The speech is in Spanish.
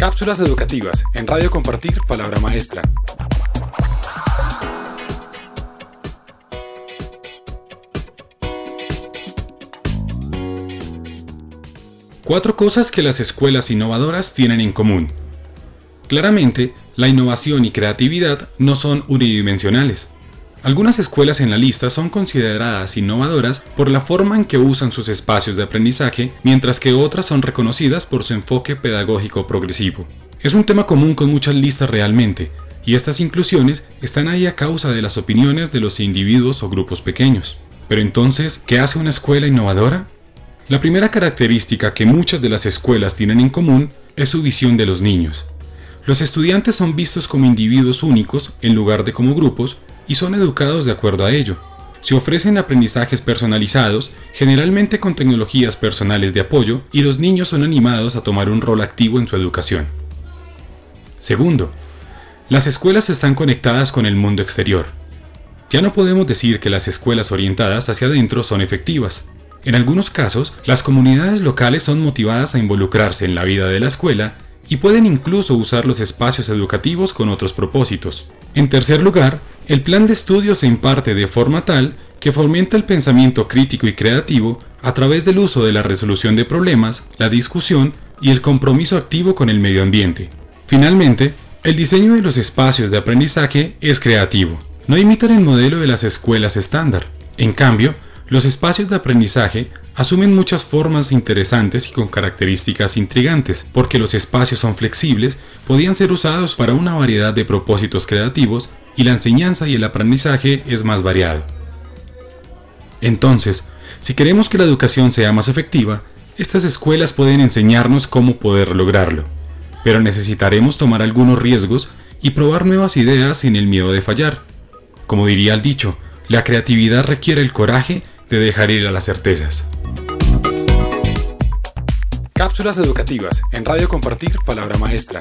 Cápsulas educativas en Radio Compartir Palabra Maestra. Cuatro cosas que las escuelas innovadoras tienen en común. Claramente, la innovación y creatividad no son unidimensionales. Algunas escuelas en la lista son consideradas innovadoras por la forma en que usan sus espacios de aprendizaje, mientras que otras son reconocidas por su enfoque pedagógico progresivo. Es un tema común con muchas listas realmente, y estas inclusiones están ahí a causa de las opiniones de los individuos o grupos pequeños. Pero entonces, ¿qué hace una escuela innovadora? La primera característica que muchas de las escuelas tienen en común es su visión de los niños. Los estudiantes son vistos como individuos únicos en lugar de como grupos y son educados de acuerdo a ello. Se ofrecen aprendizajes personalizados, generalmente con tecnologías personales de apoyo, y los niños son animados a tomar un rol activo en su educación. Segundo, las escuelas están conectadas con el mundo exterior. Ya no podemos decir que las escuelas orientadas hacia adentro son efectivas. En algunos casos, las comunidades locales son motivadas a involucrarse en la vida de la escuela y pueden incluso usar los espacios educativos con otros propósitos. En tercer lugar, el plan de estudio se imparte de forma tal que fomenta el pensamiento crítico y creativo a través del uso de la resolución de problemas, la discusión y el compromiso activo con el medio ambiente. Finalmente, el diseño de los espacios de aprendizaje es creativo. No imitan el modelo de las escuelas estándar. En cambio, los espacios de aprendizaje asumen muchas formas interesantes y con características intrigantes, porque los espacios son flexibles, podían ser usados para una variedad de propósitos creativos y la enseñanza y el aprendizaje es más variado. Entonces, si queremos que la educación sea más efectiva, estas escuelas pueden enseñarnos cómo poder lograrlo, pero necesitaremos tomar algunos riesgos y probar nuevas ideas sin el miedo de fallar. Como diría el dicho, la creatividad requiere el coraje de dejar ir a las certezas. Cápsulas educativas en Radio Compartir Palabra Maestra.